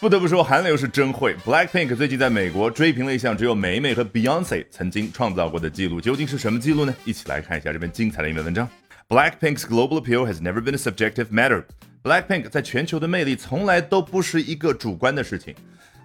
不得不说，韩流是真会。Blackpink 最近在美国追平了一项只有梅梅和 Beyonce 曾经创造过的记录，究竟是什么记录呢？一起来看一下这篇精彩的一篇文章。Blackpink's global appeal has never been a subjective matter. Blackpink 在全球的魅力从来都不是一个主观的事情。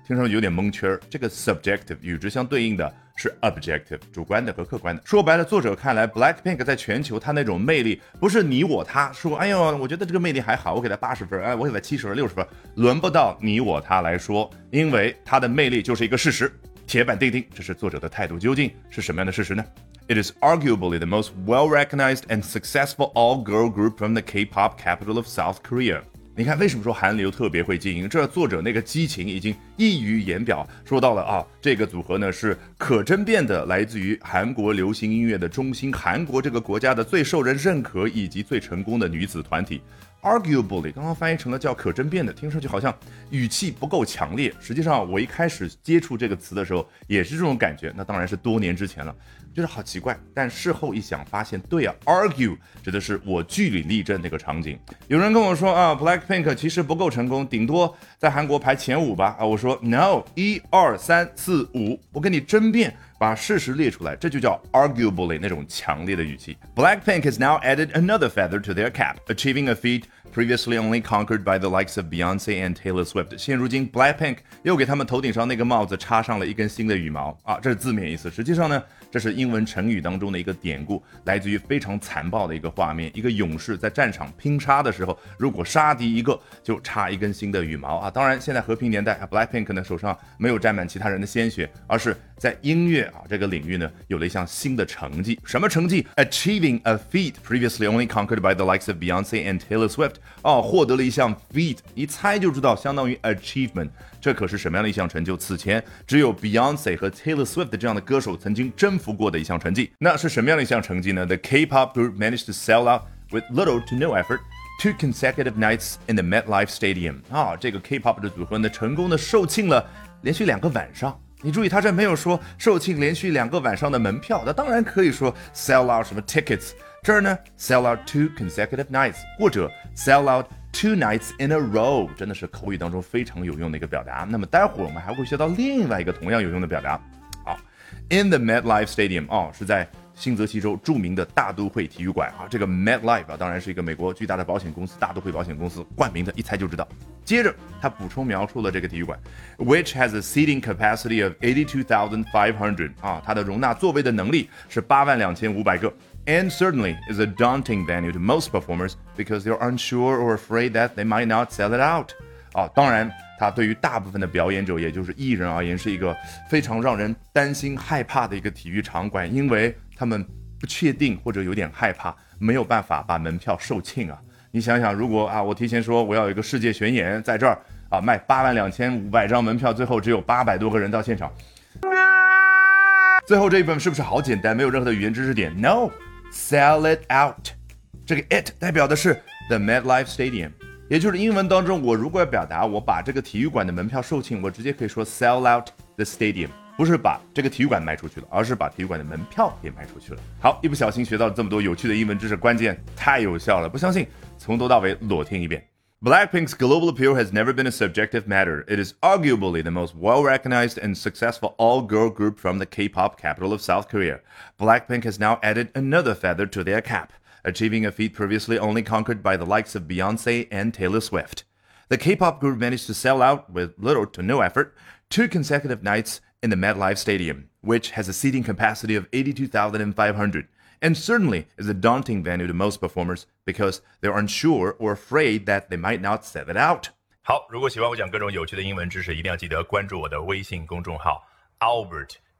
听上去有点蒙圈儿。这个 subjective 与之相对应的是 objective，主观的和客观的。说白了，作者看来，Blackpink 在全球它那种魅力，不是你我他说，哎呦，我觉得这个魅力还好，我给他八十分，哎，我给他七十分、六十分，轮不到你我他来说，因为它的魅力就是一个事实，铁板钉钉。这是作者的态度，究竟是什么样的事实呢？It is arguably the most well-recognized and successful all-girl group from the K-pop capital of South Korea. 你看，为什么说韩流特别会经营？这作者那个激情已经溢于言表。说到了啊，这个组合呢是可争辩的，来自于韩国流行音乐的中心，韩国这个国家的最受人认可以及最成功的女子团体。Arguably，刚刚翻译成了叫可争辩的，听上去好像语气不够强烈。实际上，我一开始接触这个词的时候也是这种感觉。那当然是多年之前了。觉得好奇怪，但事后一想，发现对啊，argue 指的是我据理力争那个场景。有人跟我说啊，Blackpink 其实不够成功，顶多在韩国排前五吧。啊，我说 no，一二三四五，我跟你争辩，把事实列出来，这就叫 arguably 那种强烈的语气。Blackpink has now added another feather to their cap, achieving a feat previously only conquered by the likes of Beyonce and Taylor Swift。现如今，Blackpink 又给他们头顶上那个帽子插上了一根新的羽毛啊，这是字面意思。实际上呢？这是英文成语当中的一个典故，来自于非常残暴的一个画面：一个勇士在战场拼杀的时候，如果杀敌一个，就插一根新的羽毛啊！当然，现在和平年代，Blackpink 呢手上没有沾满其他人的鲜血，而是在音乐啊这个领域呢有了一项新的成绩。什么成绩？Achieving a feat previously only conquered by the likes of Beyonce and Taylor Swift。哦，获得了一项 feat，一猜就知道，相当于 achievement。这可是什么样的一项成就？此前只有 Beyonce 和 Taylor Swift 这样的歌手曾经征服过的一项成绩。那是什么样的一项成绩呢？The K-pop group managed to sell out with little to no effort two consecutive nights in the MetLife Stadium。啊，这个 K-pop 的组合呢，成功的售罄了连续两个晚上。你注意，他这没有说售罄连续两个晚上的门票，那当然可以说 sell out 什么 tickets。这儿呢，sell out two consecutive nights，或者 sell out。Two nights in a row，真的是口语当中非常有用的一个表达。那么待会儿我们还会学到另外一个同样有用的表达。好，In the MetLife Stadium，哦，是在新泽西州著名的大都会体育馆啊。这个 MetLife 啊，当然是一个美国巨大的保险公司——大都会保险公司冠名的，一猜就知道。接着他补充描述了这个体育馆，which has a seating capacity of eighty-two thousand five hundred，啊，它的容纳座位的能力是八万两千五百个。and certainly is a daunting venue to most performers because they're unsure or afraid that they might not sell it out. 啊，当然，它对于大部分的表演者，也就是艺人而言，是一个非常让人担心、害怕的一个体育场馆，因为他们不确定或者有点害怕，没有办法把门票售罄啊。你想想，如果啊，我提前说我要有一个世界巡演，在这儿啊卖八万两千五百张门票，最后只有八百多个人到现场，最后这一本是不是好简单，没有任何的语言知识点？No。Sell it out，这个 it 代表的是 the MetLife Stadium，也就是英文当中，我如果要表达我把这个体育馆的门票售罄，我直接可以说 sell out the stadium，不是把这个体育馆卖出去了，而是把体育馆的门票也卖出去了。好，一不小心学到了这么多有趣的英文知识，关键太有效了，不相信从头到尾裸听一遍。Blackpink's global appeal has never been a subjective matter. It is arguably the most well recognized and successful all girl group from the K pop capital of South Korea. Blackpink has now added another feather to their cap, achieving a feat previously only conquered by the likes of Beyonce and Taylor Swift. The K pop group managed to sell out, with little to no effort, two consecutive nights in the MetLife Stadium, which has a seating capacity of 82,500 and certainly is a daunting venue to most performers because they're unsure or afraid that they might not sell it out. 好，如果喜欢我讲各种有趣的英文知识，一定要记得关注我的微信公众号 Albert